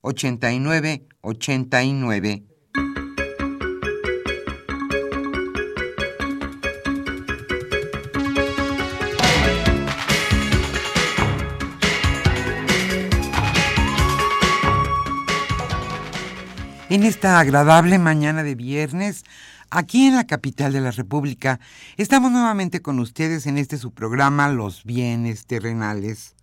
89 89. En esta agradable mañana de viernes, aquí en la capital de la República, estamos nuevamente con ustedes en este su programa Los bienes terrenales.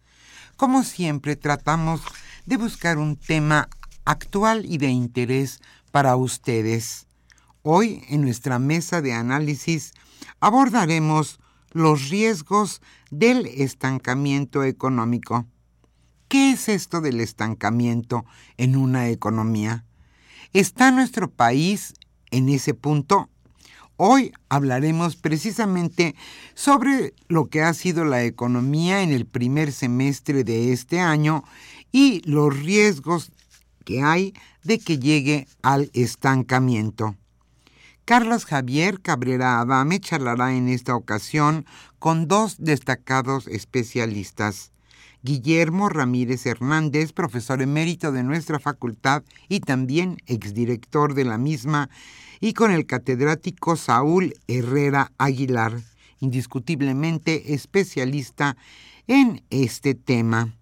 Como siempre, tratamos de buscar un tema actual y de interés para ustedes. Hoy en nuestra mesa de análisis abordaremos los riesgos del estancamiento económico. ¿Qué es esto del estancamiento en una economía? ¿Está nuestro país en ese punto? Hoy hablaremos precisamente sobre lo que ha sido la economía en el primer semestre de este año y los riesgos que hay de que llegue al estancamiento. Carlos Javier Cabrera Adame charlará en esta ocasión con dos destacados especialistas. Guillermo Ramírez Hernández, profesor emérito de nuestra facultad y también exdirector de la misma, y con el catedrático Saúl Herrera Aguilar, indiscutiblemente especialista en este tema.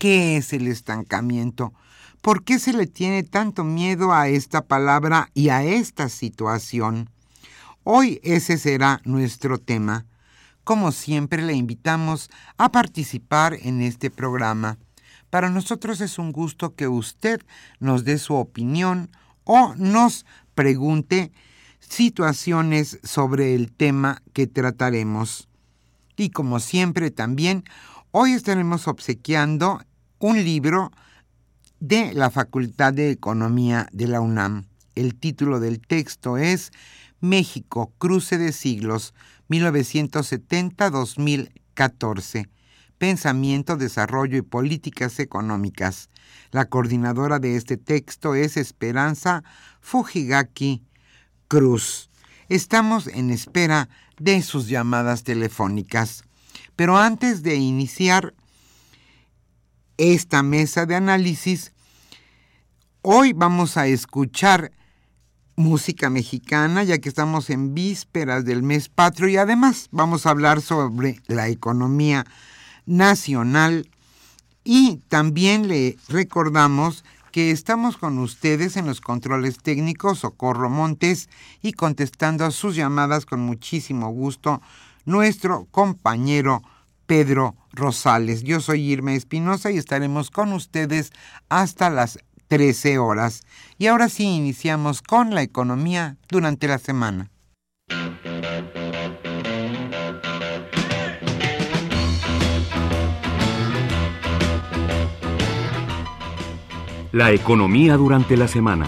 ¿Qué es el estancamiento? ¿Por qué se le tiene tanto miedo a esta palabra y a esta situación? Hoy ese será nuestro tema. Como siempre le invitamos a participar en este programa. Para nosotros es un gusto que usted nos dé su opinión o nos pregunte situaciones sobre el tema que trataremos. Y como siempre también, hoy estaremos obsequiando un libro de la Facultad de Economía de la UNAM. El título del texto es México, Cruce de Siglos, 1970-2014. Pensamiento, Desarrollo y Políticas Económicas. La coordinadora de este texto es Esperanza Fujigaki Cruz. Estamos en espera de sus llamadas telefónicas. Pero antes de iniciar esta mesa de análisis, hoy vamos a escuchar música mexicana, ya que estamos en vísperas del mes patrio y además vamos a hablar sobre la economía nacional. Y también le recordamos que estamos con ustedes en los controles técnicos Socorro Montes y contestando a sus llamadas con muchísimo gusto nuestro compañero Pedro Rosales. Yo soy Irma Espinosa y estaremos con ustedes hasta las 13 horas. Y ahora sí iniciamos con la economía durante la semana. La economía durante la semana.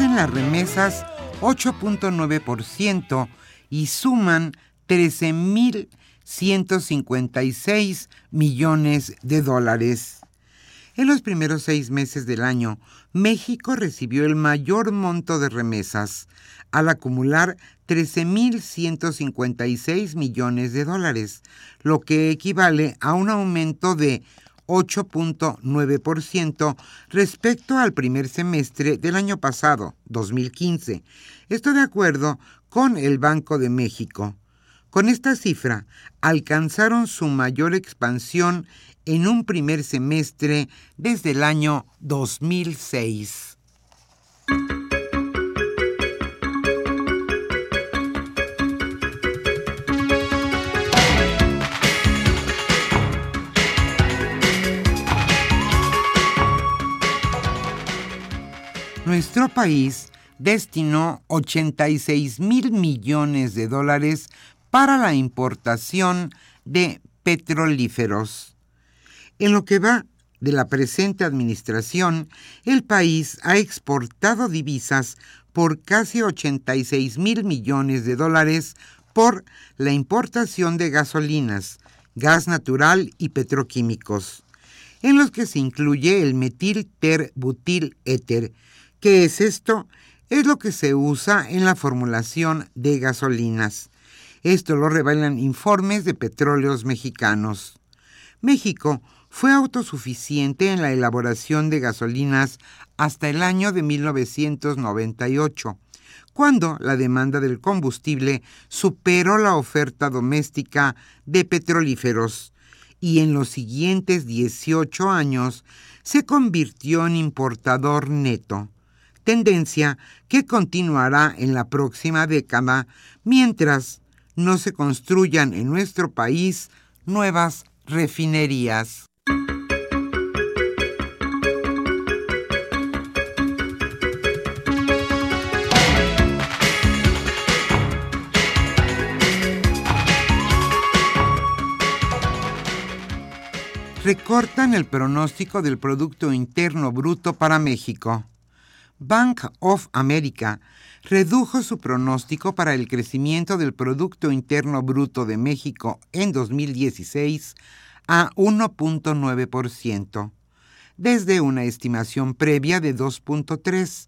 Las remesas 8.9% y suman 13.156 millones de dólares. En los primeros seis meses del año, México recibió el mayor monto de remesas, al acumular 13.156 millones de dólares, lo que equivale a un aumento de 8.9% respecto al primer semestre del año pasado, 2015. Esto de acuerdo con el Banco de México. Con esta cifra, alcanzaron su mayor expansión en un primer semestre desde el año 2006. Nuestro país destinó 86 mil millones de dólares para la importación de petrolíferos. En lo que va de la presente administración, el país ha exportado divisas por casi 86 mil millones de dólares por la importación de gasolinas, gas natural y petroquímicos, en los que se incluye el metil ter butil éter. ¿Qué es esto? Es lo que se usa en la formulación de gasolinas. Esto lo revelan informes de petróleos mexicanos. México fue autosuficiente en la elaboración de gasolinas hasta el año de 1998, cuando la demanda del combustible superó la oferta doméstica de petrolíferos y en los siguientes 18 años se convirtió en importador neto, tendencia que continuará en la próxima década mientras no se construyan en nuestro país nuevas refinerías. recortan el pronóstico del Producto Interno Bruto para México. Bank of America redujo su pronóstico para el crecimiento del Producto Interno Bruto de México en 2016 a 1.9%, desde una estimación previa de 2.3%,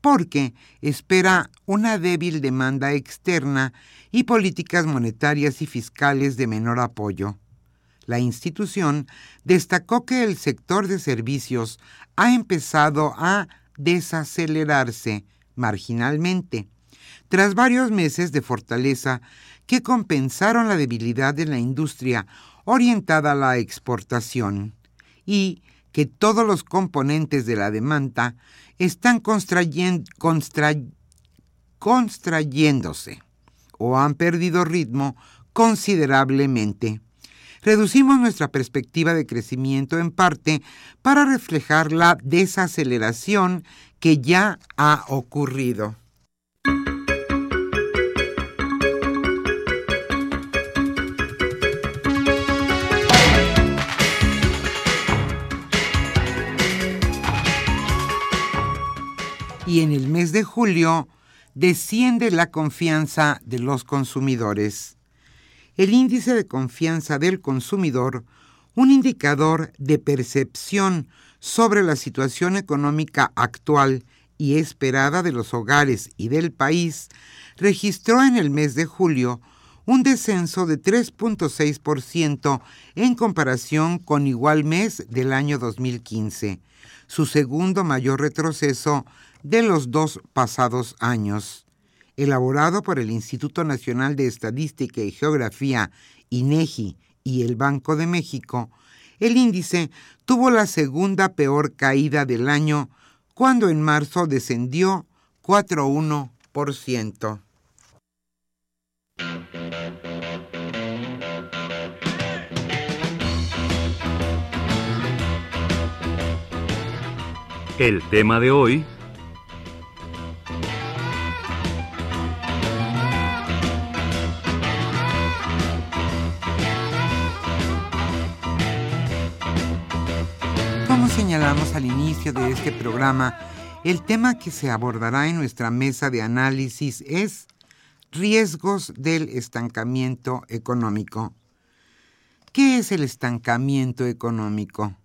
porque espera una débil demanda externa y políticas monetarias y fiscales de menor apoyo. La institución destacó que el sector de servicios ha empezado a desacelerarse marginalmente, tras varios meses de fortaleza que compensaron la debilidad de la industria orientada a la exportación y que todos los componentes de la demanda están constrayéndose o han perdido ritmo considerablemente. Reducimos nuestra perspectiva de crecimiento en parte para reflejar la desaceleración que ya ha ocurrido. Y en el mes de julio desciende la confianza de los consumidores. El índice de confianza del consumidor, un indicador de percepción sobre la situación económica actual y esperada de los hogares y del país, registró en el mes de julio un descenso de 3.6% en comparación con igual mes del año 2015, su segundo mayor retroceso de los dos pasados años. Elaborado por el Instituto Nacional de Estadística y Geografía, INEGI y el Banco de México, el índice tuvo la segunda peor caída del año cuando en marzo descendió 4,1%. El tema de hoy al inicio de este programa, el tema que se abordará en nuestra mesa de análisis es riesgos del estancamiento económico. ¿Qué es el estancamiento económico?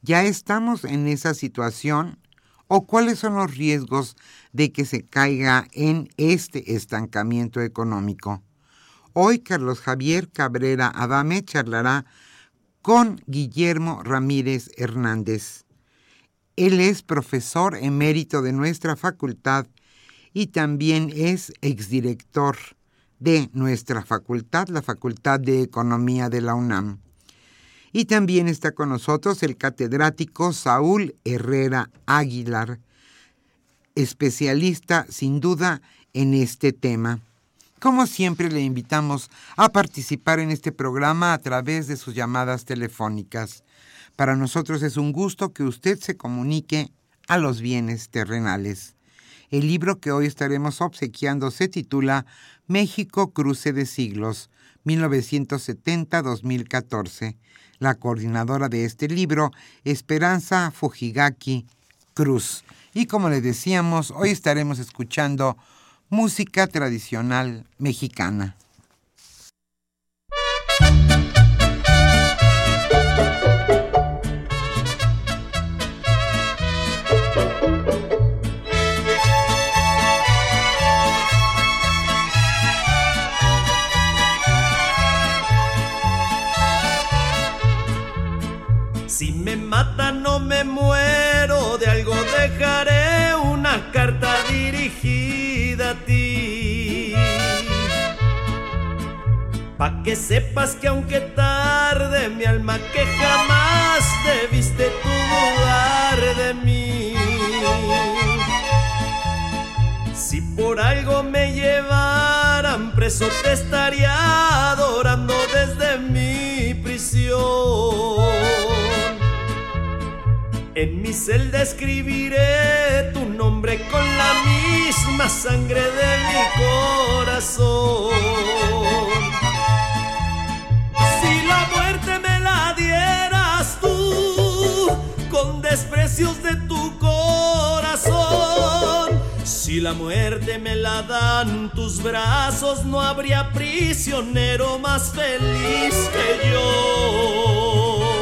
¿Ya estamos en esa situación? ¿O cuáles son los riesgos de que se caiga en este estancamiento económico? Hoy Carlos Javier Cabrera Adame charlará con Guillermo Ramírez Hernández. Él es profesor emérito de nuestra facultad y también es exdirector de nuestra facultad, la Facultad de Economía de la UNAM. Y también está con nosotros el catedrático Saúl Herrera Aguilar, especialista sin duda en este tema. Como siempre le invitamos a participar en este programa a través de sus llamadas telefónicas. Para nosotros es un gusto que usted se comunique a los bienes terrenales. El libro que hoy estaremos obsequiando se titula México Cruce de Siglos, 1970-2014. La coordinadora de este libro, Esperanza Fujigaki Cruz. Y como le decíamos, hoy estaremos escuchando música tradicional mexicana. Me muero, de algo dejaré una carta dirigida a ti. Pa' que sepas que aunque tarde, mi alma que jamás debiste tú dudar de mí. Si por algo me llevaran preso, te estaría adorando desde mi prisión. En mi celda escribiré tu nombre con la misma sangre de mi corazón. Si la muerte me la dieras tú con desprecios de tu corazón. Si la muerte me la dan tus brazos, no habría prisionero más feliz que yo.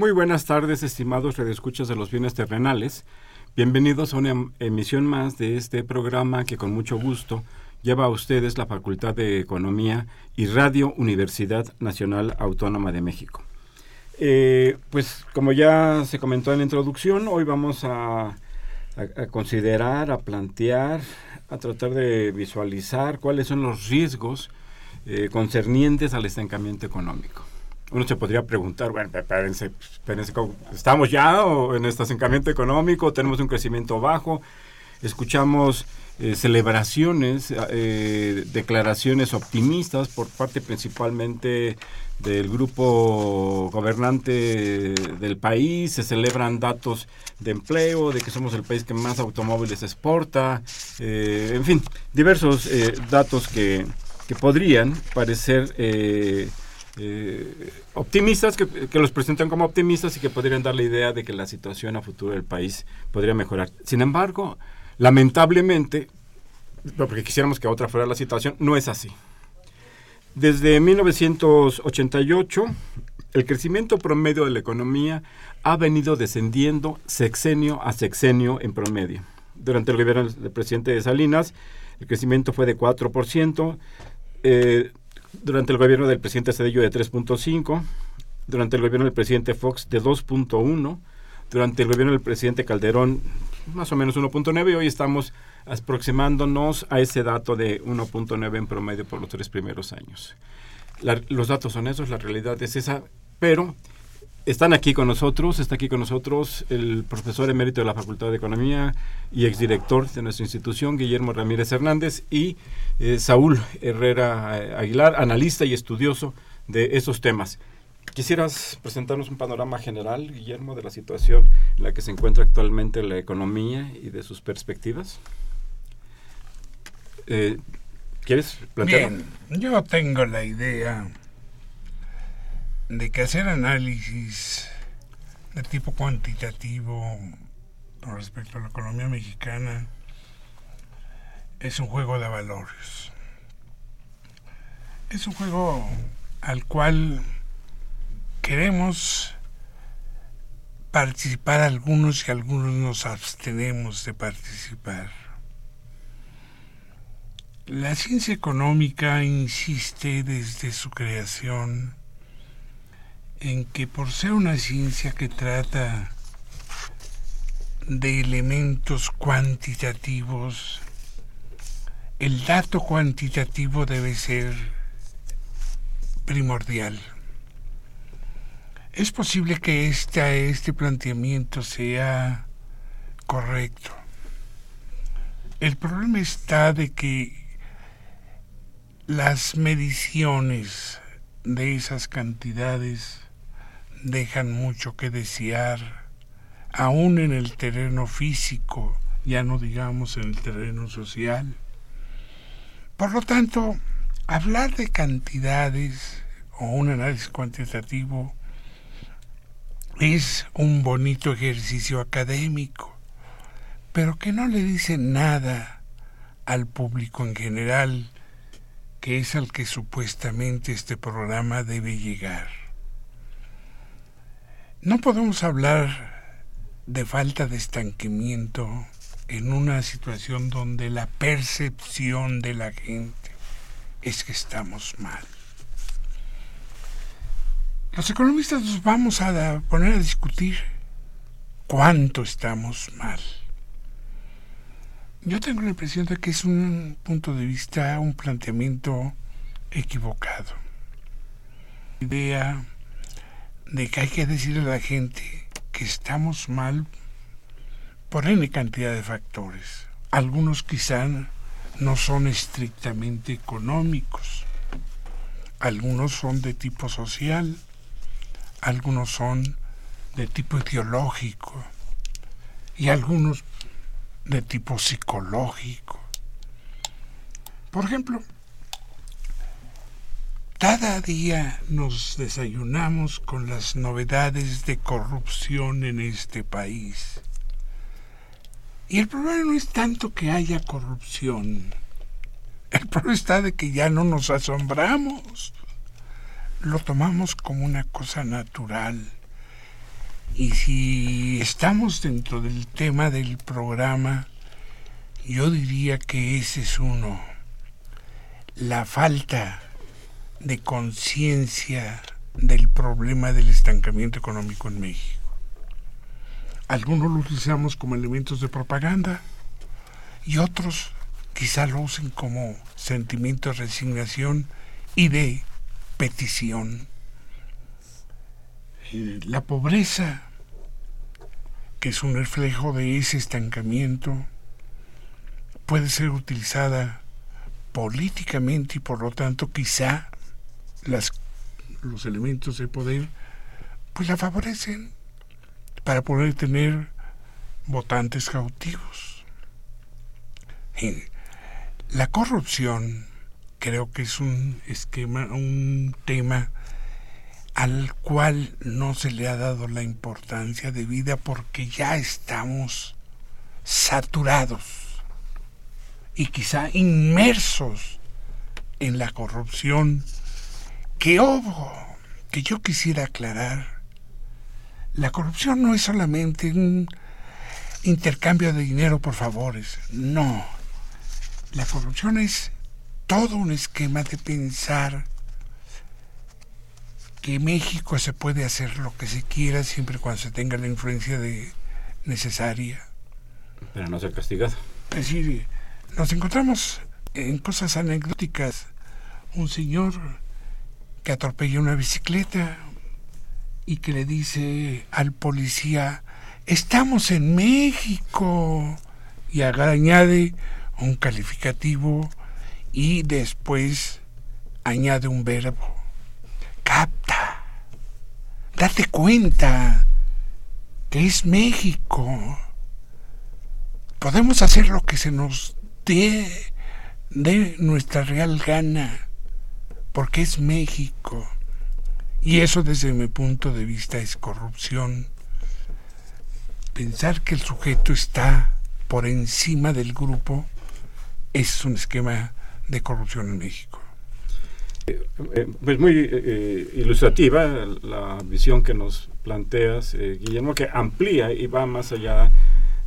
Muy buenas tardes, estimados redescuchas de los bienes terrenales. Bienvenidos a una em, emisión más de este programa que con mucho gusto lleva a ustedes la Facultad de Economía y Radio Universidad Nacional Autónoma de México. Eh, pues como ya se comentó en la introducción, hoy vamos a, considerar, a plantear, a tratar de visualizar cuáles son los riesgos eh, concernientes al estancamiento económico uno se podría preguntar, bueno, espérense, espérense, ¿estamos ya en estancamiento económico? ¿Tenemos un crecimiento bajo? Escuchamos eh, celebraciones, eh, declaraciones optimistas por parte principalmente del grupo gobernante del país, se celebran datos de empleo, de que somos el país que más automóviles exporta, eh, en fin, diversos datos que, que, podrían parecer eh, optimistas, que, los presentan como optimistas y que podrían dar la idea de que la situación a futuro del país podría mejorar. Sin embargo, lamentablemente, porque quisiéramos que otra fuera la situación, no es así. Desde 1988, el crecimiento promedio de la economía ha venido descendiendo sexenio a sexenio en promedio. Durante el gobierno del presidente Salinas, el crecimiento fue de 4%. Eh, durante el gobierno del presidente Cedillo de 3.5, durante el gobierno del presidente Fox de 2.1, durante el gobierno del presidente Calderón más o menos 1.9 y hoy estamos aproximándonos a ese dato de 1.9 en promedio por los tres primeros años. los datos son esos, la realidad es esa, pero están aquí con nosotros, está aquí con nosotros el profesor emérito de la Facultad de Economía y exdirector de nuestra institución, Guillermo Ramírez Hernández, y eh, Saúl Herrera eh, Aguilar, analista y estudioso de esos temas. ¿Quisieras presentarnos un panorama general, Guillermo, de la situación en la que se encuentra actualmente la economía y de sus perspectivas? Eh, ¿Quieres plantearlo? Bien, yo tengo la idea de que hacer análisis de tipo cuantitativo con respecto a la economía mexicana es un juego de valores. Es un juego al cual queremos participar algunos y algunos nos abstenemos de participar. La ciencia económica insiste desde su creación en que por ser una ciencia que trata de elementos cuantitativos, el dato cuantitativo debe ser primordial. Es posible que este, planteamiento sea correcto. El problema está de que las mediciones de esas cantidades dejan mucho que desear, aún en el terreno físico, ya no digamos en el terreno social. Por lo tanto, hablar de cantidades o un análisis cuantitativo es un bonito ejercicio académico, pero que no le dice nada al público en general, que es al que supuestamente este programa debe llegar. No podemos hablar de falta de estanquimiento en una situación donde la percepción de la gente es que estamos mal. Los economistas nos vamos a poner a discutir cuánto estamos mal. Yo tengo la impresión de que es un punto de vista, un planteamiento equivocado. Idea de que hay que decirle a la gente que estamos mal por N cantidad de factores. Algunos quizá no son estrictamente económicos, algunos son de tipo social, algunos son de tipo ideológico y algunos de tipo psicológico. Por ejemplo, cada día nos desayunamos con las novedades de corrupción en este país. Y el problema no es tanto que haya corrupción. El problema está de que ya no nos asombramos. Lo tomamos como una cosa natural. Y si estamos dentro del tema del programa, yo diría que ese es uno. La falta de conciencia del problema del estancamiento económico en México. Algunos lo utilizamos como elementos de propaganda y otros quizá lo usen como sentimiento de resignación y de petición. La pobreza, que es un reflejo de ese estancamiento, puede ser utilizada políticamente y por lo tanto quizá las, los elementos de poder, pues la favorecen para poder tener votantes cautivos. la corrupción creo que es un esquema, un tema al cual no se le ha dado la importancia debida porque ya estamos saturados y quizá inmersos en la corrupción que ojo, que yo quisiera aclarar, la corrupción no es solamente un intercambio de dinero por favores, no. La corrupción es todo un esquema de pensar que México se puede hacer lo que se quiera siempre cuando se tenga la influencia de necesaria. Pero no ser castigado. Es decir, nos encontramos en cosas anecdóticas. Un señor que atropelló una bicicleta y que le dice al policía, estamos en México, y añade un calificativo y después añade un verbo. Capta, date cuenta que es México. Podemos hacer lo que se nos dé de nuestra real gana, porque es México. Y eso desde mi punto de vista es corrupción. Pensar que el sujeto está por encima del grupo es un esquema de corrupción en México. Eh, eh, pues muy eh, ilustrativa la visión que nos planteas, Guillermo, que amplía y va más allá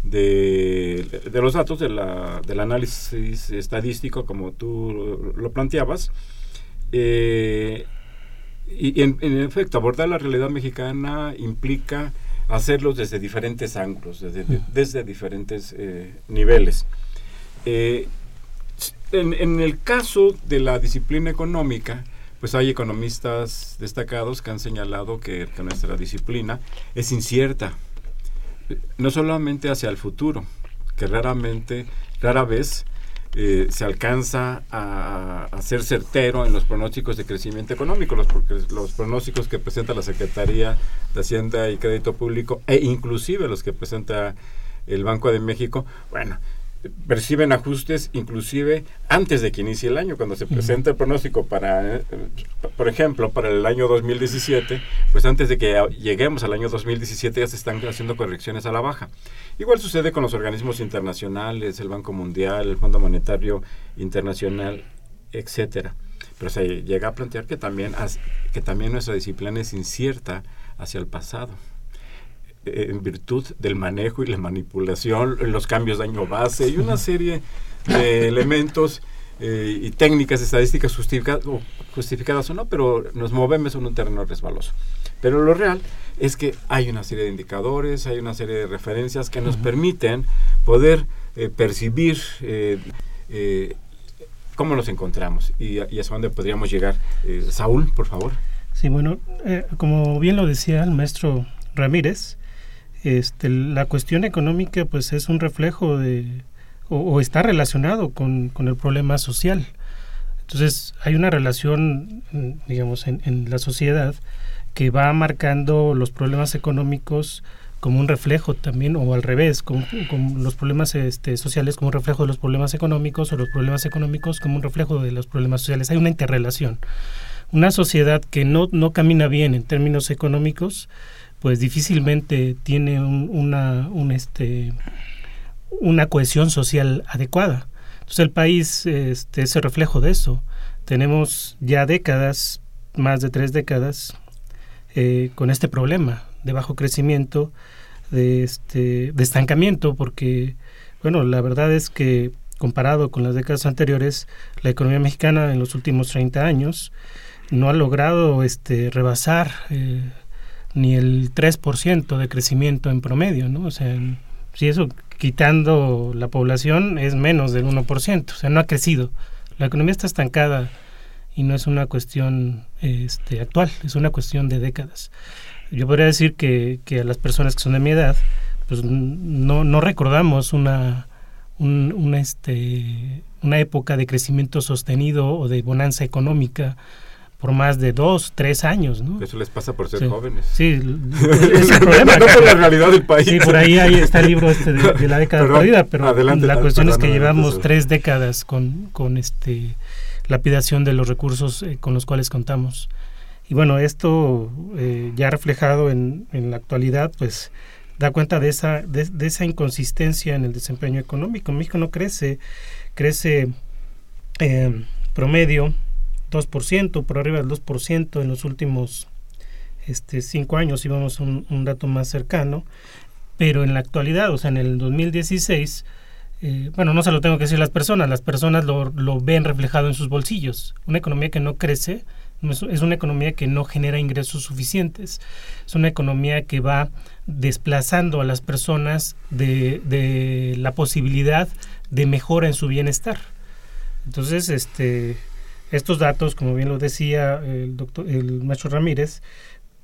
de, los datos de la, del análisis estadístico como tú lo planteabas. Y en, efecto, abordar la realidad mexicana implica hacerlos desde diferentes ángulos, desde, desde diferentes niveles. En, el caso de la disciplina económica, pues hay economistas destacados que han señalado que, nuestra disciplina es incierta, no solamente hacia el futuro, que raramente, rara vez eh, se alcanza a, ser certero en los pronósticos de crecimiento económico, los, los pronósticos que presenta la Secretaría de Hacienda y Crédito Público e inclusive los que presenta el Banco de México, bueno, perciben ajustes inclusive antes de que inicie el año, cuando se presenta el pronóstico para, por ejemplo, para el año 2017, pues antes de que lleguemos al año 2017 ya se están haciendo correcciones a la baja. Igual sucede con los organismos internacionales, el Banco Mundial, el Fondo Monetario Internacional, etcétera. Pero se llega a plantear que también, que también nuestra disciplina es incierta hacia el pasado. Eh, en virtud del manejo y la manipulación, los cambios de año base y una serie de elementos eh, y técnicas estadísticas justificadas o, justificadas o no, pero nos movemos en un terreno resbaloso. Pero lo real es que hay una serie de indicadores, hay una serie de referencias que nos permiten poder eh, percibir cómo nos encontramos y, y hacia dónde podríamos llegar. Saúl, por favor. Sí, bueno, como bien lo decía el maestro Ramírez, este, la cuestión económica pues es un reflejo de o, está relacionado con, el problema social. Entonces hay una relación, digamos, en, la sociedad que va marcando los problemas económicos como un reflejo también, o al revés, con, los problemas este, sociales como un reflejo de los problemas económicos, o los problemas económicos como un reflejo de los problemas sociales. Hay una interrelación. Una sociedad que no, no camina bien en términos económicos, pues difícilmente tiene una, un este, una cohesión social adecuada. Entonces el país este, es el reflejo de eso. Tenemos ya décadas, más de tres décadas, eh, con este problema de bajo crecimiento, de, este, estancamiento, porque, bueno, la verdad es que comparado con las décadas anteriores, la economía mexicana en los últimos 30 años no ha logrado este, rebasar eh, ni el 3% de crecimiento en promedio, ¿no? O sea, si eso quitando la población es menos del 1%, o sea, no ha crecido. La economía está estancada y no es una cuestión este, actual, es una cuestión de décadas. Yo podría decir que, que a las personas que son de mi edad, pues no, no recordamos una, este, una época de crecimiento sostenido o de bonanza económica por más de dos, tres años, ¿no? Eso les pasa por ser jóvenes. Sí, es el problema. no por la realidad del país. Sí, por ahí, está el libro este de, la década perdida, pero la cuestión es que llevamos tres décadas con, con este lapidación de los recursos eh, con los cuales contamos. Y bueno, esto eh, ya reflejado en, en, la actualidad, pues da cuenta de esa, de, de esa inconsistencia en el desempeño económico. México no crece, crece eh, promedio 2%, por arriba del 2% en los últimos este, cinco años, íbamos a un, dato más cercano, pero en la actualidad, o sea, en el 2016, eh, bueno, no se lo tengo que decir las personas, las personas lo, lo ven reflejado en sus bolsillos. Una economía que no crece es una economía que no genera ingresos suficientes, es una economía que va desplazando a las personas de, de la posibilidad de mejora en su bienestar. Entonces, este, estos datos, como bien lo decía el, doctor, el maestro Ramírez,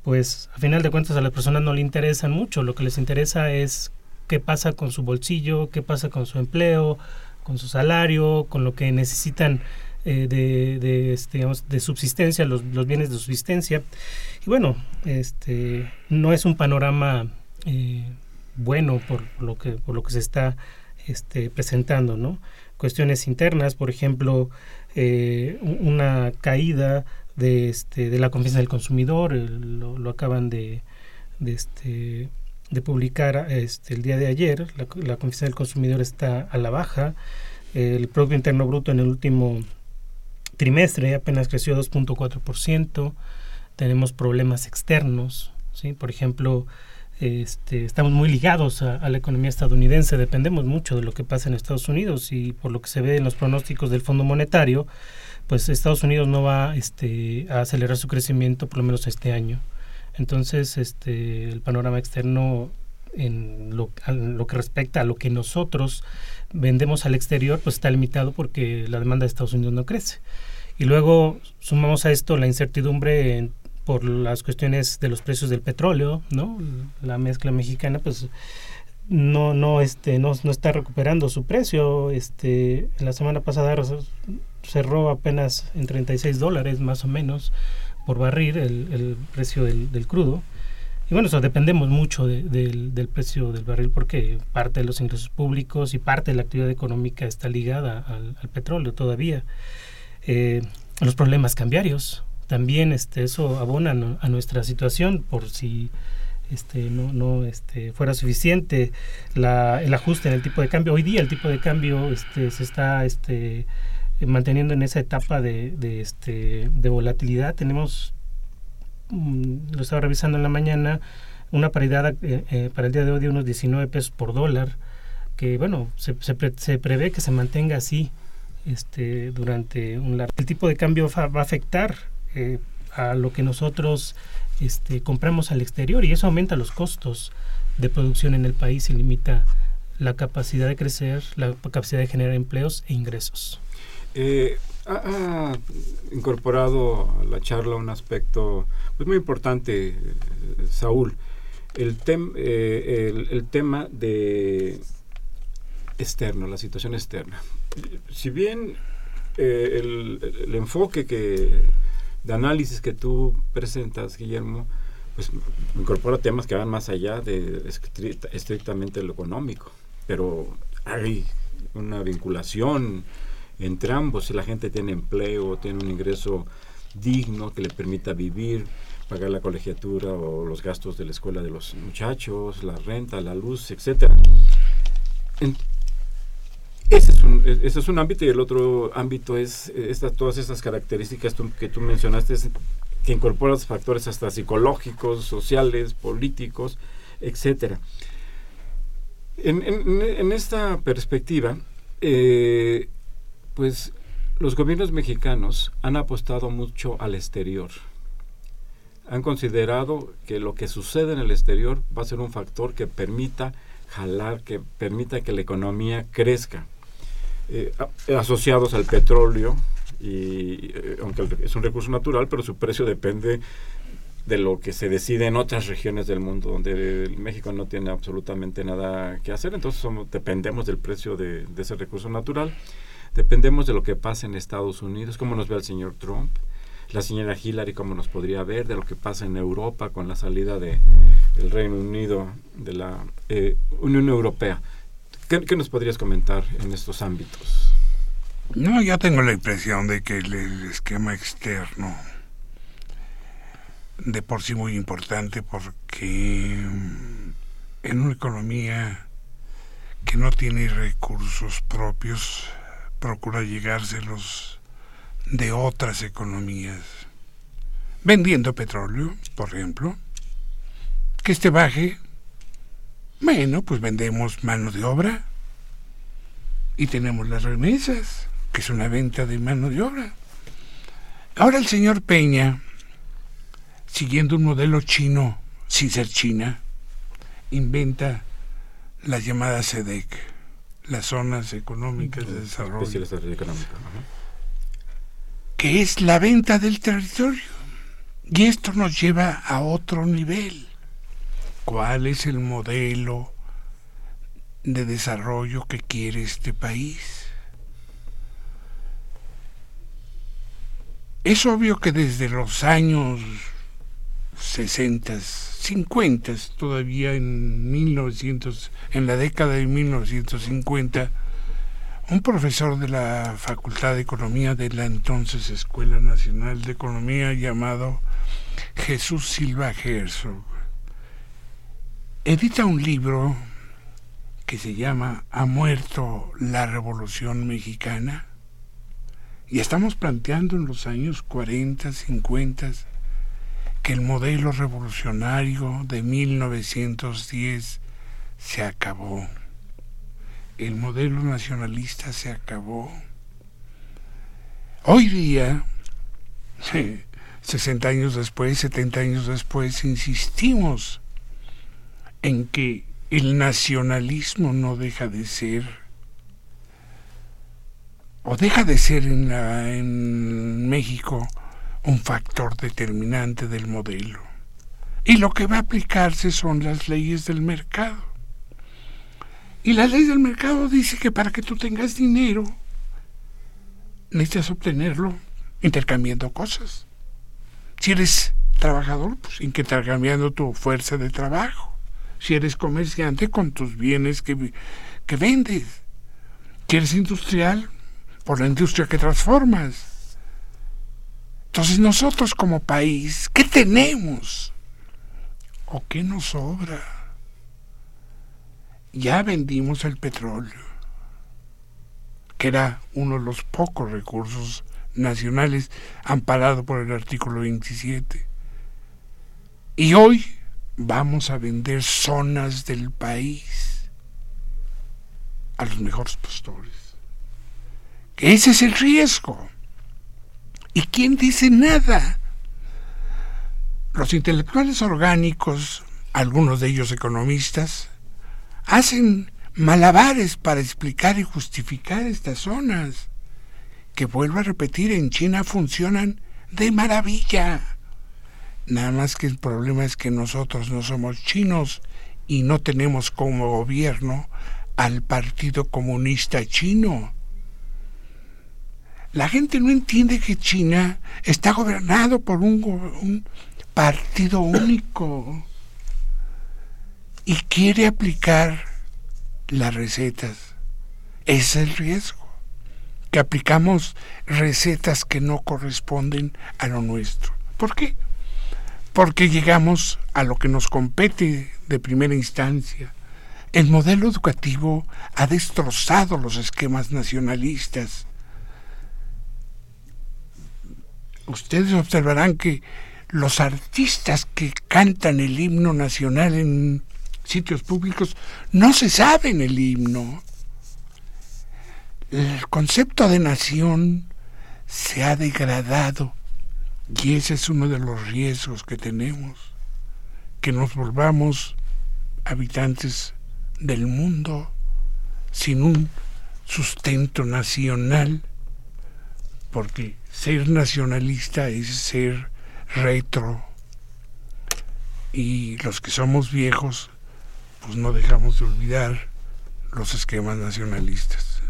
pues a final de cuentas a las personas no le interesan mucho, lo que les interesa es qué pasa con su bolsillo, qué pasa con su empleo, con su salario, con lo que necesitan eh, de, este, de subsistencia, los, bienes de subsistencia. Y bueno, este, no es un panorama eh, bueno por, lo que, por lo que se está este, presentando, ¿no? Cuestiones internas, por ejemplo, eh, una caída de, este, de la confianza del consumidor, lo, acaban de, de, este, de publicar este, el día de ayer, la, la, confianza del consumidor está a la baja, el Producto Interno Bruto en el último trimestre apenas creció 2.4%, tenemos problemas externos, ¿sí? por ejemplo, este, estamos muy ligados a, la economía estadounidense, dependemos mucho de lo que pasa en Estados Unidos y por lo que se ve en los pronósticos del Fondo Monetario, pues Estados Unidos no va este, a acelerar su crecimiento por lo menos este año. Entonces, este, el panorama externo en lo, lo, que respecta a lo que nosotros vendemos al exterior, pues está limitado porque la demanda de Estados Unidos no crece. Y luego sumamos a esto la incertidumbre en, por las cuestiones de los precios del petróleo, ¿no? La mezcla mexicana, pues no no este no, no está recuperando su precio. Este la semana pasada cerró apenas en 36 dólares más o menos por barril el, el precio del, del, crudo. Y bueno eso dependemos mucho de, del, del precio del barril porque parte de los ingresos públicos y parte de la actividad económica está ligada al, al petróleo todavía. Eh, los problemas cambiarios también este eso abona a nuestra situación por si este, no, no este, fuera suficiente la, el ajuste en el tipo de cambio. Hoy día el tipo de cambio este, se está este, manteniendo en esa etapa de, de, este, de volatilidad. Tenemos, mm, lo estaba revisando en la mañana, una paridad eh, eh, para el día de hoy de unos 19 pesos por dólar, que bueno, se, se, pre, se prevé que se mantenga así este, durante un largo... El tipo de cambio va, va a afectar eh, a lo que nosotros este, compramos al exterior y eso aumenta los costos de producción en el país y limita la capacidad de crecer, la capacidad de generar empleos e ingresos. Eh, ha, ha, incorporado a la charla un aspecto pues, muy importante, Saúl, el, tem, eh, el, el, tema de externo, la situación externa. Si bien eh, el, el, enfoque que de análisis que tú presentas, Guillermo, pues incorpora temas que van más allá de estrictamente lo económico, pero hay una vinculación entre ambos, si la gente tiene empleo, tiene un ingreso digno que le permita vivir, pagar la colegiatura o los gastos de la escuela de los muchachos, la renta, la luz, etcétera. Ese es, un, ese es un ámbito y el otro ámbito es esta, todas esas características que tú mencionaste que incorporan factores hasta psicológicos, sociales, políticos, etcétera. En, esta perspectiva, eh, pues los gobiernos mexicanos han apostado mucho al exterior. Han considerado que lo que sucede en el exterior va a ser un factor que permita jalar, que permita que la economía crezca eh, asociados al petróleo, y eh, aunque es un recurso natural, pero su precio depende de lo que se decide en otras regiones del mundo donde México no tiene absolutamente nada que hacer, entonces somos, dependemos del precio de, de, ese recurso natural, dependemos de lo que pasa en Estados Unidos, cómo nos ve el señor Trump, la señora Hillary cómo nos podría ver, de lo que pasa en Europa con la salida de, del Reino Unido de la eh, Unión Europea. ¿Qué, ¿Qué, nos podrías comentar en estos ámbitos? No, yo tengo la impresión de que el, el, esquema externo de por sí muy importante porque en una economía que no tiene recursos propios procura llegárselos de otras economías vendiendo petróleo, por ejemplo, que este baje bueno, pues vendemos mano de obra y tenemos las remesas, que es una venta de mano de obra. Ahora el señor Peña, siguiendo un modelo chino, sin ser China, inventa las llamadas SEDEC, las zonas económicas de desarrollo, que es la venta del territorio. Y esto nos lleva a otro nivel. ¿Cuál es el modelo de desarrollo que quiere este país? Es obvio que desde los años 60, 50, todavía en 1900, en la década de 1950, un profesor de la Facultad de Economía de la entonces Escuela Nacional de Economía llamado Jesús Silva Herzog edita un libro que se llama Ha muerto la Revolución Mexicana y estamos planteando en los años 40, 50 que el modelo revolucionario de 1910 se acabó. El modelo nacionalista se acabó. Hoy día, 60 años después, 70 años después, insistimos en que el nacionalismo no deja de ser o deja de ser en, en México un factor determinante del modelo. Y lo que va a aplicarse son las leyes del mercado. Y la ley del mercado dice que para que tú tengas dinero, necesitas obtenerlo intercambiando cosas. Si eres trabajador, pues intercambiando tu fuerza de trabajo. Si eres comerciante, con tus bienes que, que vendes. Si eres industrial, por la industria que transformas. Entonces nosotros como país, ¿qué tenemos? ¿O qué nos sobra? Ya vendimos el petróleo, que era uno de los pocos recursos nacionales amparado por el artículo 27. Y hoy vamos a vender zonas del país a los mejores pastores. Ese es el riesgo. ¿Y quién dice nada? Los intelectuales orgánicos, algunos de ellos economistas, hacen malabares para explicar y justificar estas zonas, que vuelvo a repetir, en China funcionan de maravilla. Nada más que el problema es que nosotros no somos chinos y no tenemos como gobierno al Partido Comunista Chino la gente no entiende que China está gobernado por un, partido único y quiere aplicar las recetas. Ese es el riesgo, que aplicamos recetas que no corresponden a lo nuestro. ¿Por qué? Porque llegamos a lo que nos compete de primera instancia. El modelo educativo ha destrozado los esquemas nacionalistas ustedes observarán que los artistas que cantan el himno nacional en sitios públicos no se saben el himno. El concepto de nación se ha degradado y ese es uno de los riesgos que tenemos, que nos volvamos habitantes del mundo sin un sustento nacional, porque ser nacionalista es ser retro y los que somos viejos pues no dejamos de olvidar los esquemas nacionalistas.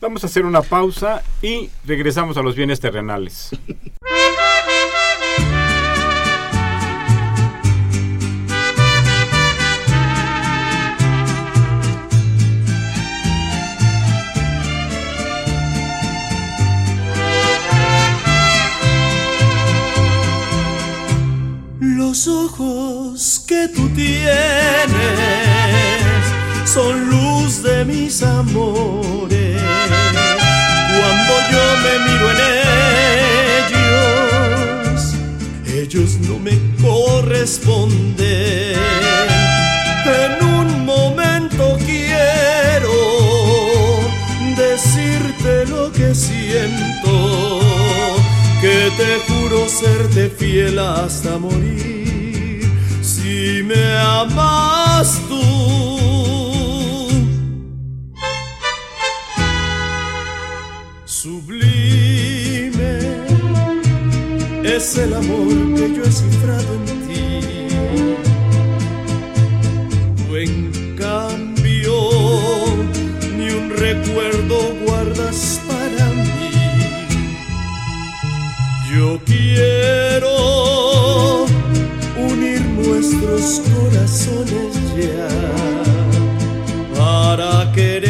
Vamos a hacer una pausa y regresamos a los bienes terrenales. Los ojos que tú tienes son luz de mis amores. Cuando yo me miro en ellos, ellos no me corresponden. En un momento quiero decirte lo que siento, que te juro serte fiel hasta morir si me amas tú. Sublime es el amor que yo he cifrado en ti. Tú en cambio ni un recuerdo guardas Yo quiero unir nuestros corazones ya para quererte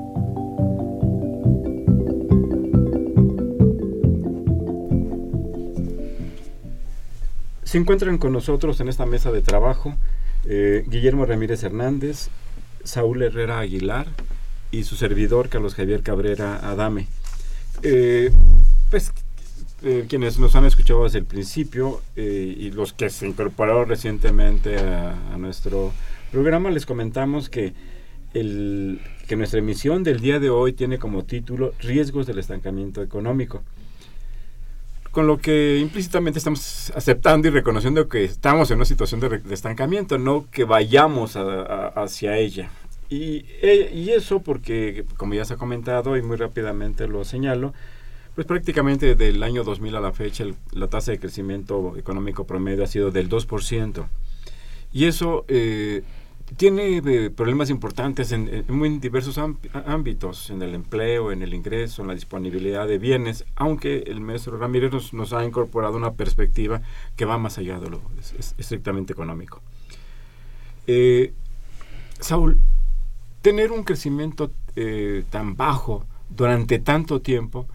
Se encuentran con nosotros en esta mesa de trabajo eh, Guillermo Ramírez Hernández, Saúl Herrera Aguilar y su servidor Carlos Javier Cabrera Adame. Eh, pues eh, quienes nos han escuchado desde el principio y los que se incorporaron recientemente a, a nuestro programa, les comentamos que, el, que nuestra emisión del día de hoy tiene como título Riesgos del estancamiento económico con lo que implícitamente estamos aceptando y reconociendo que estamos en una situación de, estancamiento, no que vayamos a, hacia ella. Y, eh, y, eso porque, como ya se ha comentado y muy rápidamente lo señalo, pues prácticamente del año 2000 a la fecha la tasa de crecimiento económico promedio ha sido del 2%. Y eso eh, tiene eh, problemas importantes en, en, muy diversos ámbitos, en el empleo, en el ingreso, en la disponibilidad de bienes, aunque el maestro Ramírez nos, ha incorporado una perspectiva que va más allá de lo es, es estrictamente económico. Eh, Saúl, tener un crecimiento eh, tan bajo durante tanto tiempo,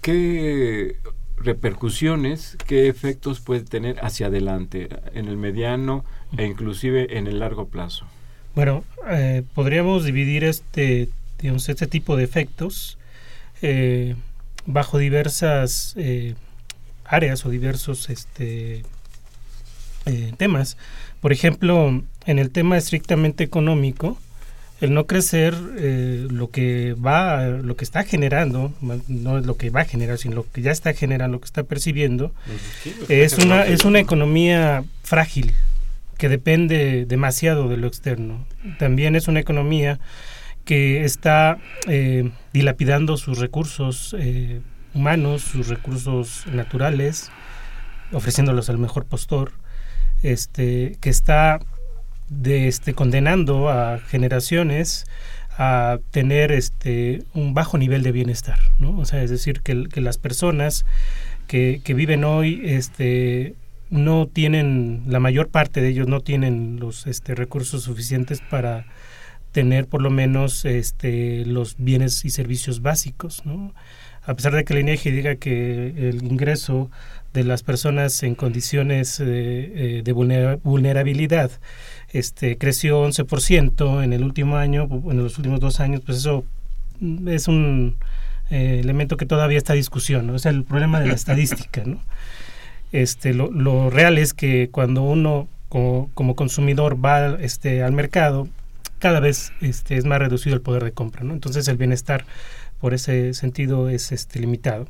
¿qué repercusiones, qué efectos puede tener hacia adelante, en el mediano e inclusive en el largo plazo? Bueno, eh, podríamos dividir este, digamos, este tipo de efectos eh, bajo diversas eh, áreas o diversos este, eh, temas. Por ejemplo, en el tema estrictamente económico, el no crecer eh, lo que va, lo que está generando, no es lo que va a generar, sino lo que ya está generando, lo que está percibiendo, sí, es una es una economía frágil que depende demasiado de lo externo. También es una economía que está eh, dilapidando sus recursos eh, humanos, sus recursos naturales, ofreciéndolos al mejor postor, este, que está de este condenando a generaciones a tener este un bajo nivel de bienestar, ¿no? O sea, es decir, que, que las personas que, que, viven hoy este no tienen, la mayor parte de ellos no tienen los este, recursos suficientes para tener por lo menos este, los bienes y servicios básicos, ¿no? A pesar de que la INEGI diga que el ingreso de las personas en condiciones eh, de vulnerabilidad este, creció 11% en el último año, en los últimos dos años, pues eso es un eh, elemento que todavía está en discusión, ¿no? Es el problema de la estadística, ¿no? Este, lo, real es que cuando uno como, como, consumidor va este, al mercado, cada vez este, es más reducido el poder de compra, ¿no? Entonces el bienestar por ese sentido es este, limitado.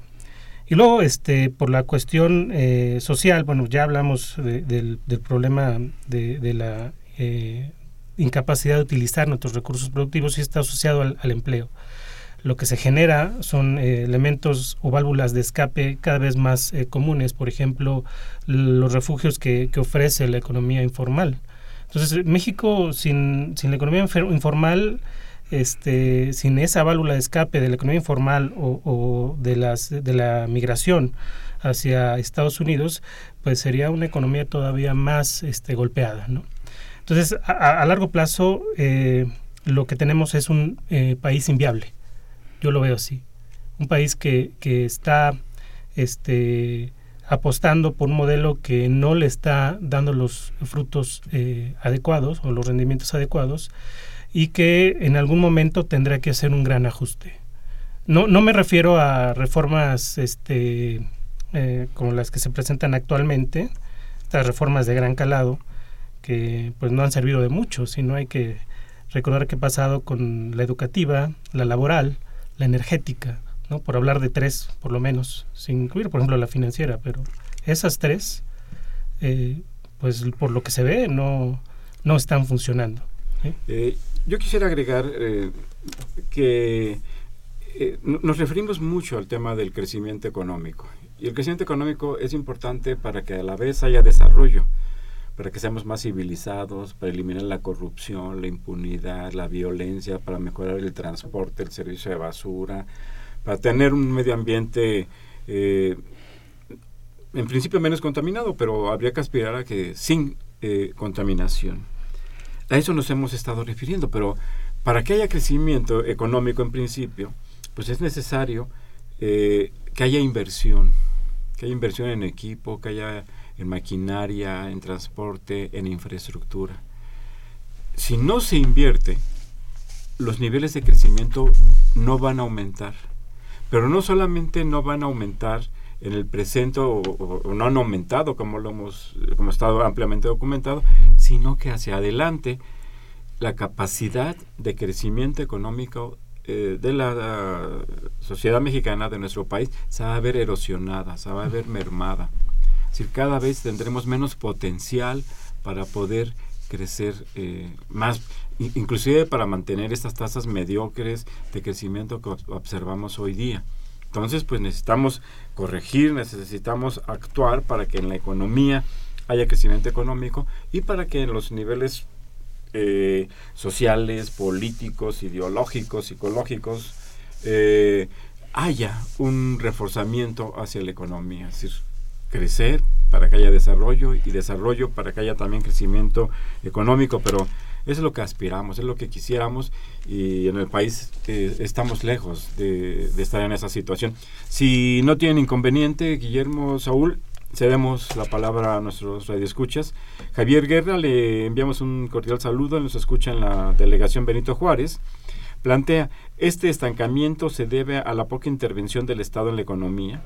Y luego, este, por la cuestión eh, social, bueno, ya hablamos de, del, problema de, la eh, incapacidad de utilizar nuestros recursos productivos y está asociado al empleo lo que se genera son eh, elementos o válvulas de escape cada vez más eh, comunes, por ejemplo, los refugios que, ofrece la economía informal. Entonces, México sin, sin la economía informal, este, sin esa válvula de escape de la economía informal o, o de, las, de la migración hacia Estados Unidos, pues sería una economía todavía más este, golpeada. Entonces, a, largo plazo, eh, lo que tenemos es un país inviable yo lo veo así. Un país que, que está este, apostando por un modelo que no le está dando los frutos eh, adecuados o los rendimientos adecuados y que en algún momento tendrá que hacer un gran ajuste. No, no me refiero a reformas este, eh, como las que se presentan actualmente, estas reformas de gran calado, que pues no han servido de mucho, sino hay que recordar qué ha pasado con la educativa, la laboral, la energética, ¿no? por hablar de tres por lo menos, sin incluir por ejemplo la financiera, pero esas tres, eh, pues por lo que se ve, no, no están funcionando. Eh, yo quisiera agregar eh, que nos referimos mucho al tema del crecimiento económico. Y el crecimiento económico es importante para que a la vez haya desarrollo para que seamos más civilizados, para eliminar la corrupción, la impunidad, la violencia, para mejorar el transporte, el servicio de basura, para tener un medio ambiente eh, en principio menos contaminado, pero habría que aspirar a que sin eh, contaminación. A eso nos hemos estado refiriendo, pero para que haya crecimiento económico en principio, pues es necesario eh, que haya inversión, que haya inversión en equipo, que haya en maquinaria, en transporte, en infraestructura. Si no se invierte, los niveles de crecimiento no van a aumentar. Pero no solamente no van a aumentar en el presente o, no han aumentado como lo hemos como estado ampliamente documentado, sino que hacia adelante la capacidad de crecimiento económico eh, de la, sociedad mexicana, de nuestro país, se va a ver erosionada, se va a ver mermada. Decir, cada vez tendremos menos potencial para poder crecer eh, más, inclusive para mantener estas tasas mediocres de crecimiento que observamos hoy día. Entonces, pues necesitamos corregir, necesitamos actuar para que en la economía haya crecimiento económico y para que en los niveles eh, sociales, políticos, ideológicos, psicológicos, eh, haya un reforzamiento hacia la economía. Es decir, crecer, para que haya desarrollo y desarrollo para que haya también crecimiento económico, pero es lo que aspiramos, es lo que quisiéramos y en el país eh, estamos lejos de, estar en esa situación. Si no tienen inconveniente, Guillermo, Saúl, cedemos la palabra a nuestros radioescuchas. Javier Guerra, le enviamos un cordial saludo, nos escucha en la delegación Benito Juárez. Plantea, este estancamiento se debe a la poca intervención del Estado en la economía,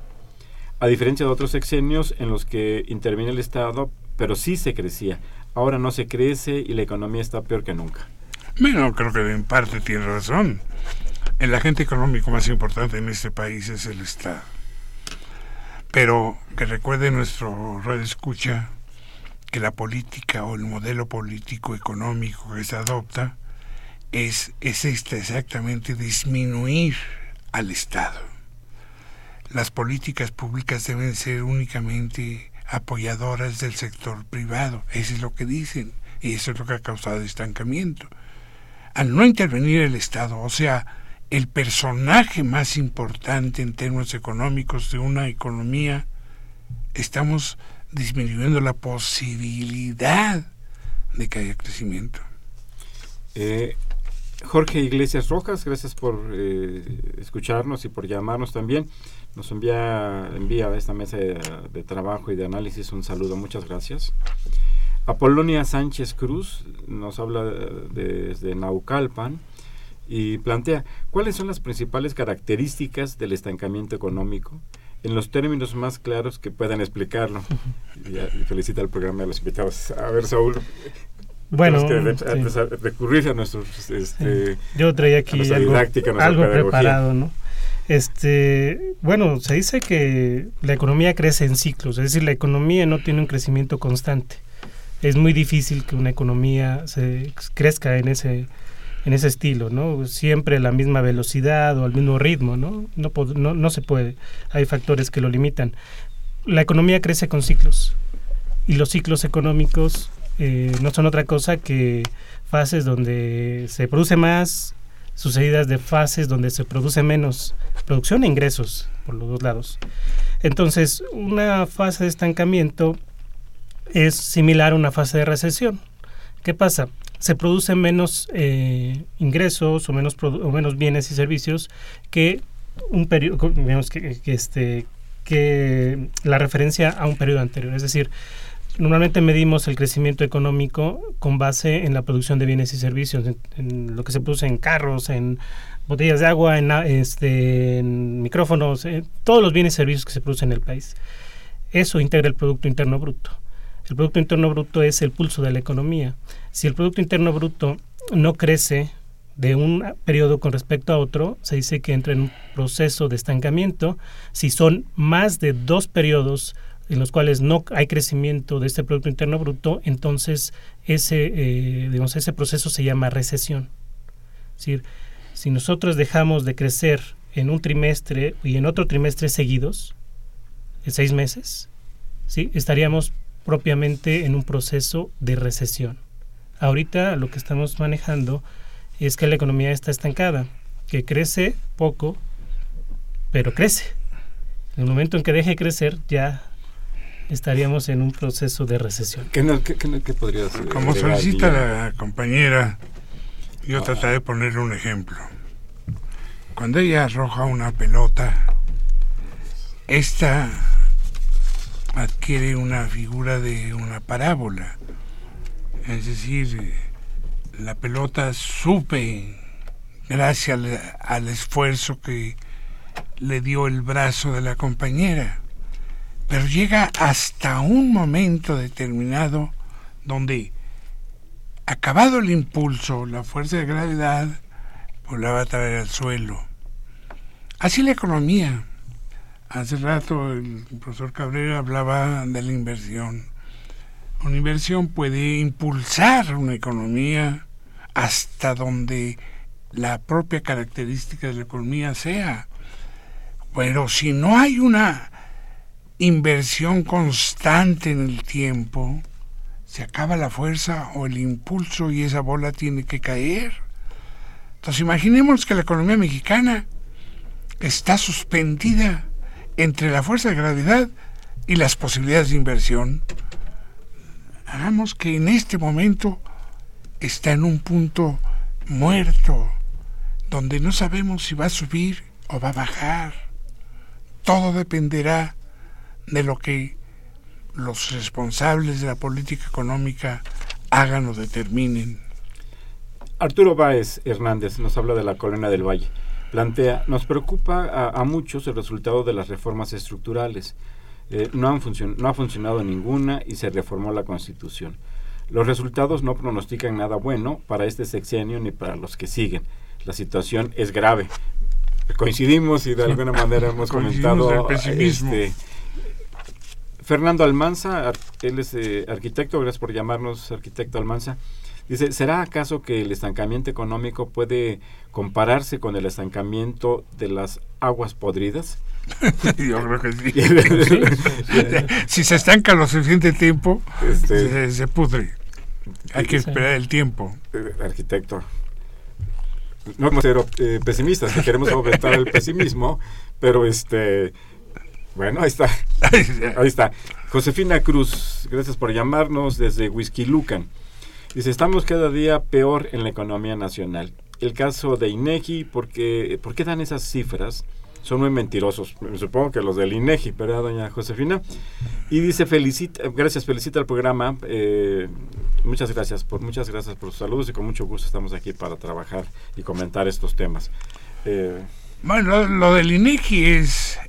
a diferencia de otros sexenios en los que interviene el Estado, pero sí se crecía. Ahora no se crece y la economía está peor que nunca. Bueno, creo que en parte tiene razón. El agente económico más importante en este país es el Estado. Pero que recuerde nuestro radio escucha que la política o el modelo político económico que se adopta es, es este exactamente disminuir al Estado las políticas públicas deben ser únicamente apoyadoras del sector privado. Eso es lo que dicen y eso es lo que ha causado estancamiento. Al no intervenir el Estado, o sea, el personaje más importante en términos económicos de una economía, estamos disminuyendo la posibilidad de que haya crecimiento. Eh, Jorge Iglesias Rojas, gracias por eh, escucharnos y por llamarnos también. Nos envía, envía a esta mesa de, trabajo y de análisis un saludo, muchas gracias. Apolonia Sánchez Cruz nos habla desde Naucalpan y plantea cuáles son las principales características del estancamiento económico en los términos más claros que puedan explicarlo. Y, felicita al programa de los invitados. A ver, Saúl, bueno, recurrir a nuestros este, yo traía aquí algo, preparado no este bueno se dice que la economía crece en ciclos es decir la economía no tiene un crecimiento constante. Es muy difícil que una economía se crezca en ese en ese estilo no siempre a la misma velocidad o al mismo ritmo no no, no, se puede. Hay factores que lo limitan. La economía crece con ciclos y los ciclos económicos eh, no son otra cosa que fases donde se produce más, sucedidas de fases donde se produce menos producción e ingresos por los dos lados. Entonces, una fase de estancamiento es similar a una fase de recesión. ¿Qué pasa? Se producen menos eh, ingresos o menos, o menos bienes y servicios que un periodo, que, este, que la referencia a un periodo anterior. Es decir, normalmente medimos el crecimiento económico con base en la producción de bienes y servicios, en, lo que se produce en carros, en botellas de agua, en, este, en micrófonos, en todos los bienes y servicios que se producen en el país. Eso integra el Producto Interno Bruto. El Producto Interno Bruto es el pulso de la economía. Si el Producto Interno Bruto no crece de un periodo con respecto a otro, se dice que entra en un proceso de estancamiento. Si son más de dos periodos en los cuales no hay crecimiento de este Producto Interno Bruto, entonces ese, eh, digamos, ese proceso se llama recesión. Es decir, si nosotros dejamos de crecer en un trimestre y en otro trimestre seguidos, en seis meses, ¿sí? estaríamos propiamente en un proceso de recesión. Ahorita lo que estamos manejando es que la economía está estancada, que crece poco, pero crece. En el momento en que deje de crecer, ya estaríamos en un proceso de recesión. ¿Qué, podría ser? Como solicita la compañera, yo trataré de ponerle un ejemplo. Cuando ella arroja una pelota, esta adquiere una figura de una parábola. Es decir, la pelota supe, gracias al, esfuerzo que le dio el brazo de la compañera. Pero llega hasta un momento determinado donde, acabado el impulso, la fuerza de gravedad, pues la va a traer al suelo. Así la economía. Hace rato el profesor Cabrera hablaba de la inversión. Una inversión puede impulsar una economía hasta donde la propia característica de la economía sea. Pero si no hay una inversión constante en el tiempo, se acaba la fuerza o el impulso y esa bola tiene que caer. Entonces imaginemos que la economía mexicana está suspendida entre la fuerza de gravedad y las posibilidades de inversión, hagamos que en este momento está en un punto muerto, donde no sabemos si va a subir o va a bajar. Todo dependerá de lo que los responsables de la política económica hagan o determinen. Arturo Báez Hernández nos habla de la colina del Valle plantea, nos preocupa a, muchos el resultado de las reformas estructurales. Eh, no, han no ha funcionado ninguna y se reformó la Constitución. Los resultados no pronostican nada bueno para este sexenio ni para los que siguen. La situación es grave. Coincidimos y de alguna manera hemos comentado este, Fernando Almanza, él es eh, arquitecto, gracias por llamarnos arquitecto Almanza. Dice, ¿será acaso que el estancamiento económico puede compararse con el estancamiento de las aguas podridas? Yo creo que sí. si se estanca lo suficiente tiempo, este, se, pudre. Hay que esperar el tiempo. Eh, arquitecto. No vamos a ser eh, pesimistas, que queremos aumentar el pesimismo, pero este... Bueno, ahí está. Ahí está. Josefina Cruz, gracias por llamarnos desde Whisky Lucan. Dice, estamos cada día peor en la economía nacional. El caso de INEGI, ¿por qué, ¿por qué dan esas cifras? Son muy mentirosos, supongo que los del INEGI, ¿verdad, doña Josefina? Y dice, felicita, gracias, felicita al programa. Eh, muchas gracias, por, muchas gracias por sus saludos y con mucho gusto estamos aquí para trabajar y comentar estos temas. Eh, bueno, lo, del INEGI es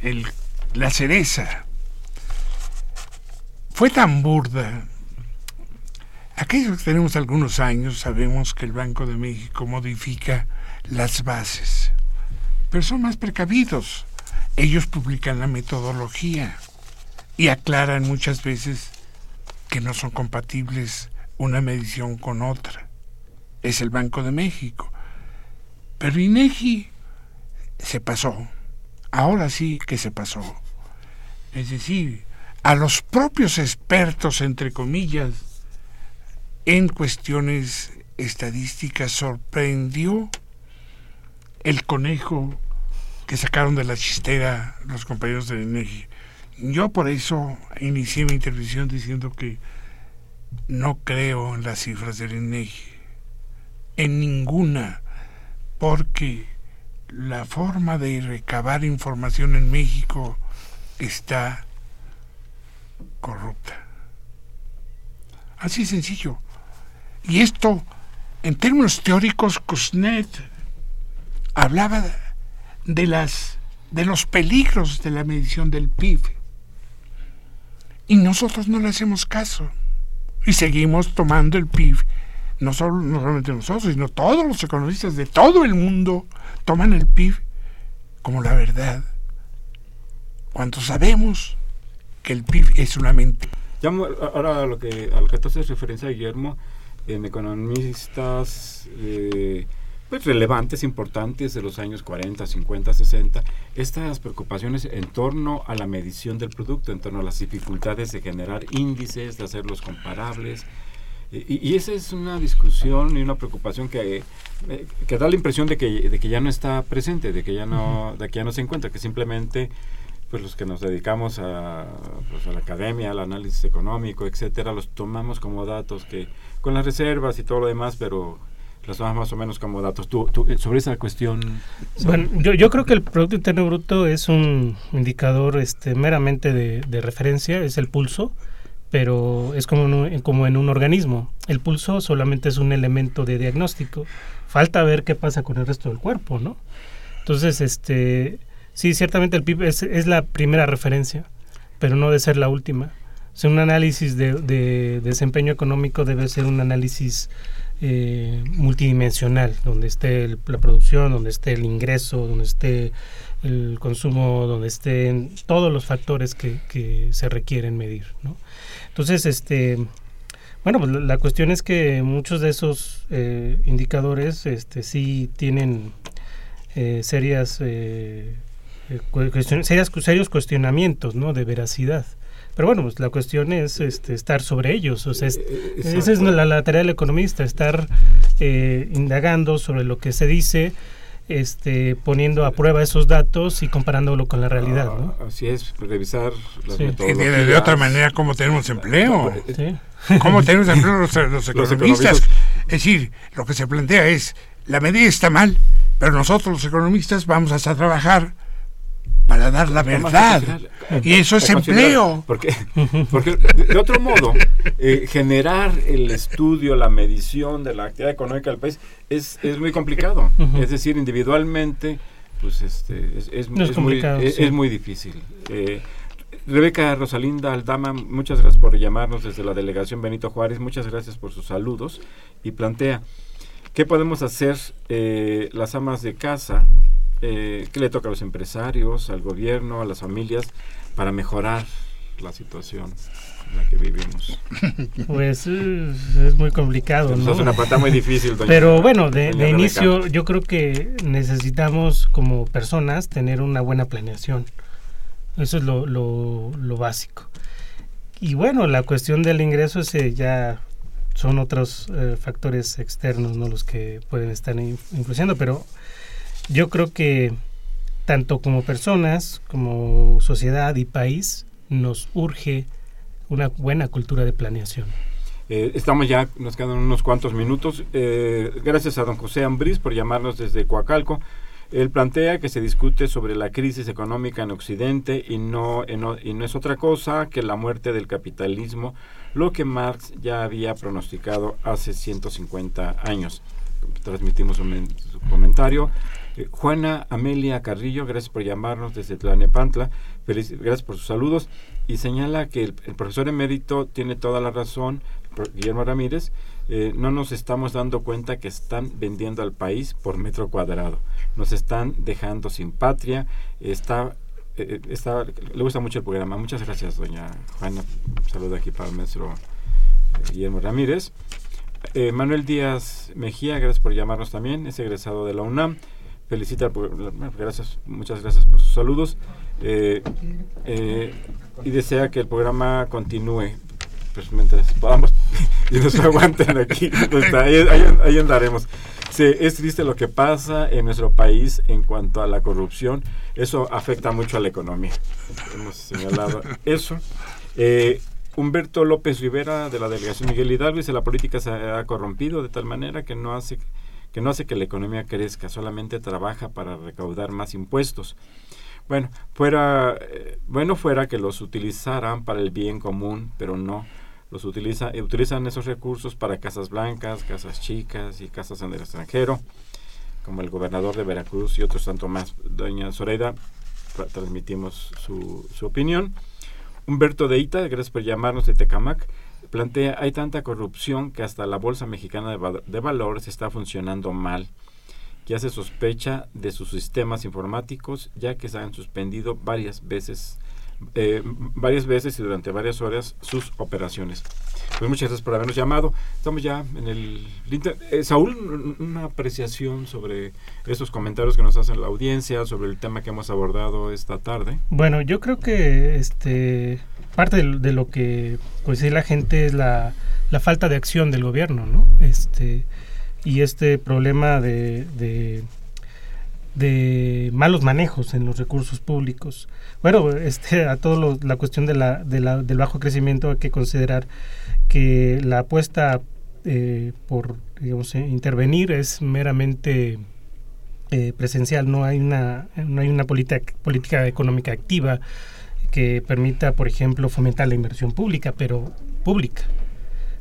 el, la cereza. Fue tan burda Aquellos que tenemos algunos años sabemos que el Banco de México modifica las bases, pero son más precavidos. Ellos publican la metodología y aclaran muchas veces que no son compatibles una medición con otra. Es el Banco de México. Pero INEGI se pasó. Ahora sí que se pasó. Es decir, a los propios expertos, entre comillas, en cuestiones estadísticas sorprendió el conejo que sacaron de la chistera los compañeros de INEGI. Yo por eso inicié mi intervención diciendo que no creo en las cifras del INEGI, en ninguna, porque la forma de recabar información en México está corrupta. Así sencillo. Y esto, en términos teóricos, Kusnet hablaba de las de los peligros de la medición del PIB. Y nosotros no le hacemos caso. Y seguimos tomando el PIB. No, solo, no solamente nosotros, sino todos los economistas de todo el mundo toman el PIB como la verdad. Cuando sabemos que el PIB es una mente. ahora a lo que, a lo que haces referencia, Guillermo, en economistas eh, pues, relevantes, importantes de los años 40, 50, 60, estas preocupaciones en torno a la medición del producto, en torno a las dificultades de generar índices, de hacerlos comparables. Y, esa es una discusión y una preocupación que, eh, que da la impresión de que, de que ya no está presente, de que ya no, de que ya no se encuentra, que simplemente pues los que nos dedicamos a, pues, a la academia, al análisis económico, etcétera, los tomamos como datos que con las reservas y todo lo demás, pero las tomamos más o menos como datos. ¿Tú, eh, sobre esa cuestión? Bueno, yo, yo creo que el Producto Interno Bruto es un indicador este, meramente de, referencia, es el pulso, pero es como, como en un organismo. El pulso solamente es un elemento de diagnóstico. Falta ver qué pasa con el resto del cuerpo, ¿no? Entonces, este, sí, ciertamente el PIB es, la primera referencia, pero no de ser la última. O un análisis de, de desempeño económico debe ser un análisis eh, multidimensional, donde esté la producción, donde esté el ingreso, donde esté el consumo, donde estén todos los factores que, se requieren medir. Entonces, este, bueno, pues la, cuestión es que muchos de esos eh, indicadores este, sí tienen eh, serias, eh, serias, serios cuestionamientos ¿no? de veracidad. Pero bueno, pues la cuestión es este, estar sobre ellos. O sea, eh, eh, esa es la, tarea del economista, estar eh, indagando sobre lo que se dice, este, poniendo a prueba esos datos y comparándolo con la realidad. ¿no? Ah, así es, revisar las sí. De, otra manera, ¿cómo tenemos empleo? ¿Cómo tenemos empleo los, economistas? Es decir, lo que se plantea es, la medida está mal, pero nosotros los economistas vamos a trabajar para dar la verdad. Y eso es empleo. Porque, porque de otro modo, eh, generar el estudio, la medición de la actividad económica del país es, es muy complicado. Es decir, individualmente, pues este, es, muy, es, muy difícil. Eh, Rebeca Rosalinda Aldama, muchas gracias por llamarnos desde la delegación Benito Juárez, muchas gracias por sus saludos y plantea, ¿qué podemos hacer eh, las amas de casa eh, qué le toca a los empresarios, al gobierno, a las familias para mejorar la situación en la que vivimos? Pues es muy complicado. ¿no? Es una pata muy difícil. Pero bueno, de, inicio yo creo que necesitamos como personas tener una buena planeación. Eso es lo, lo, básico. Y bueno, la cuestión del ingreso ese ya son otros eh, factores externos, no los que pueden estar influyendo, pero yo creo que tanto como personas, como sociedad y país, nos urge una buena cultura de planeación. Eh, estamos ya, nos quedan unos cuantos minutos. Eh, gracias a don José Ambrís por llamarnos desde Coacalco. Él plantea que se discute sobre la crisis económica en Occidente y no, y no es otra cosa que la muerte del capitalismo, lo que Marx ya había pronosticado hace 150 años. Transmitimos un, su comentario. Eh, Juana Amelia Carrillo, gracias por llamarnos desde Tlanepantla, feliz, gracias por sus saludos, y señala que el, profesor emérito tiene toda la razón, Guillermo Ramírez, eh, no nos estamos dando cuenta que están vendiendo al país por metro cuadrado, nos están dejando sin patria, está eh, está, le gusta mucho el programa. Muchas gracias, doña Juana. saludo aquí para el maestro Guillermo Ramírez. Manuel Díaz Mejía, gracias por llamarnos también, es egresado de la UNAM felicita, gracias, muchas gracias por sus saludos eh, eh, y desea que el programa continúe pues mientras podamos y nos aguanten aquí, pues, ahí, andaremos. es triste lo que pasa en nuestro país en cuanto a la corrupción, eso afecta mucho a la economía. Hemos señalado eso. Eh, Humberto López Rivera de la delegación Miguel Hidalgo dice la política se ha corrompido de tal manera que no hace que no hace que la economía crezca, solamente trabaja para recaudar más impuestos. Bueno, fuera, eh, bueno fuera que los utilizaran para el bien común, pero no. Los utiliza, utilizan esos recursos para casas blancas, casas chicas y casas en el extranjero, como el gobernador de Veracruz y otros tanto más. Doña Zoraida, transmitimos su, su opinión. Humberto Deita, gracias por llamarnos de Tecamac, plantea, hay tanta corrupción que hasta la Bolsa Mexicana de, de Valores está funcionando mal ya se sospecha de sus sistemas informáticos ya que se han suspendido varias veces eh, varias veces y durante varias horas sus operaciones. Pues muchas gracias por habernos llamado. Estamos ya en el... Eh, Saúl, una apreciación sobre estos comentarios que nos hace la audiencia, sobre el tema que hemos abordado esta tarde. Bueno, yo creo que este parte de, lo que pues la gente es la, la falta de acción del gobierno, ¿no? Este y este problema de, de, malos manejos en los recursos públicos. Bueno, este, a todo la cuestión de del bajo crecimiento hay que considerar que la apuesta eh, por digamos, eh, intervenir es meramente eh, presencial, no hay una, no hay una política económica activa que permita, por ejemplo, fomentar la inversión pública, pero pública.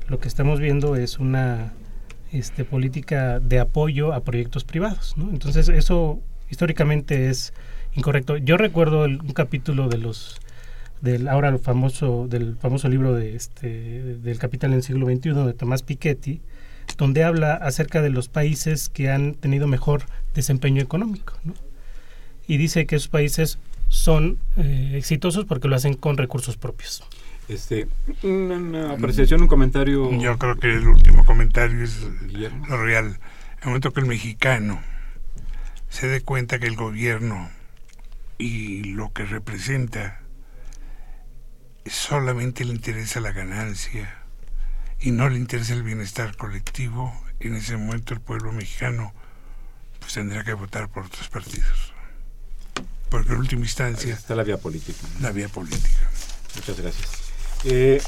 Lo que estamos viendo es una este, política de apoyo a proyectos privados. Entonces eso históricamente es incorrecto. Yo recuerdo un capítulo de los del ahora famoso del famoso libro de este del Capital en el siglo XXI de Tomás Piketty, donde habla acerca de los países que han tenido mejor desempeño económico, y dice que esos países son eh, exitosos porque lo hacen con recursos propios. Este, una, apreciación, un comentario. Yo creo que el último comentario es lo real. En el momento que el mexicano se dé cuenta que el gobierno y lo que representa solamente le interesa la ganancia y no le interesa el bienestar colectivo, en ese momento el pueblo mexicano pues tendrá que votar por otros partidos. Porque en última instancia... está la vía política. La vía política. Muchas gracias. Eh,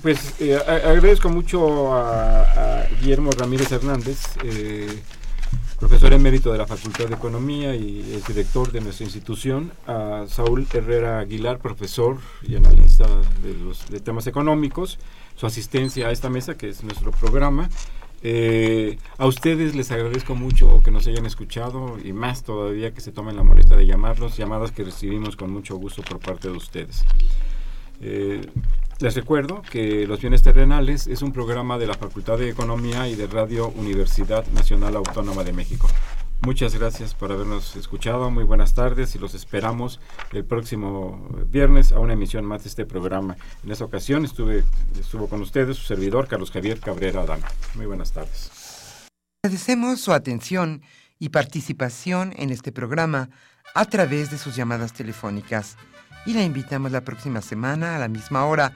pues eh, agradezco mucho a, Guillermo Ramírez Hernández, eh, profesor emérito de la Facultad de Economía y el director de nuestra institución, a Saúl Herrera Aguilar, profesor y analista de los de temas económicos, su asistencia a esta mesa, que es nuestro programa. A ustedes les agradezco mucho que nos hayan escuchado y más todavía que se tomen la molestia de llamarnos, llamadas que recibimos con mucho gusto por parte de ustedes. Les recuerdo que Los Bienes Terrenales es un programa de la Facultad de Economía y de Radio Universidad Nacional Autónoma de México. Muchas gracias por habernos escuchado, muy buenas tardes y los esperamos el próximo viernes a una emisión más de este programa. En esta ocasión estuve, estuvo con ustedes su servidor Carlos Javier Cabrera Adán. Muy buenas tardes. Agradecemos su atención y participación en este programa a través de sus llamadas telefónicas y la invitamos la próxima semana a la misma hora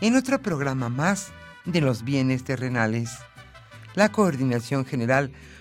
en otro programa más de los bienes terrenales. La coordinación general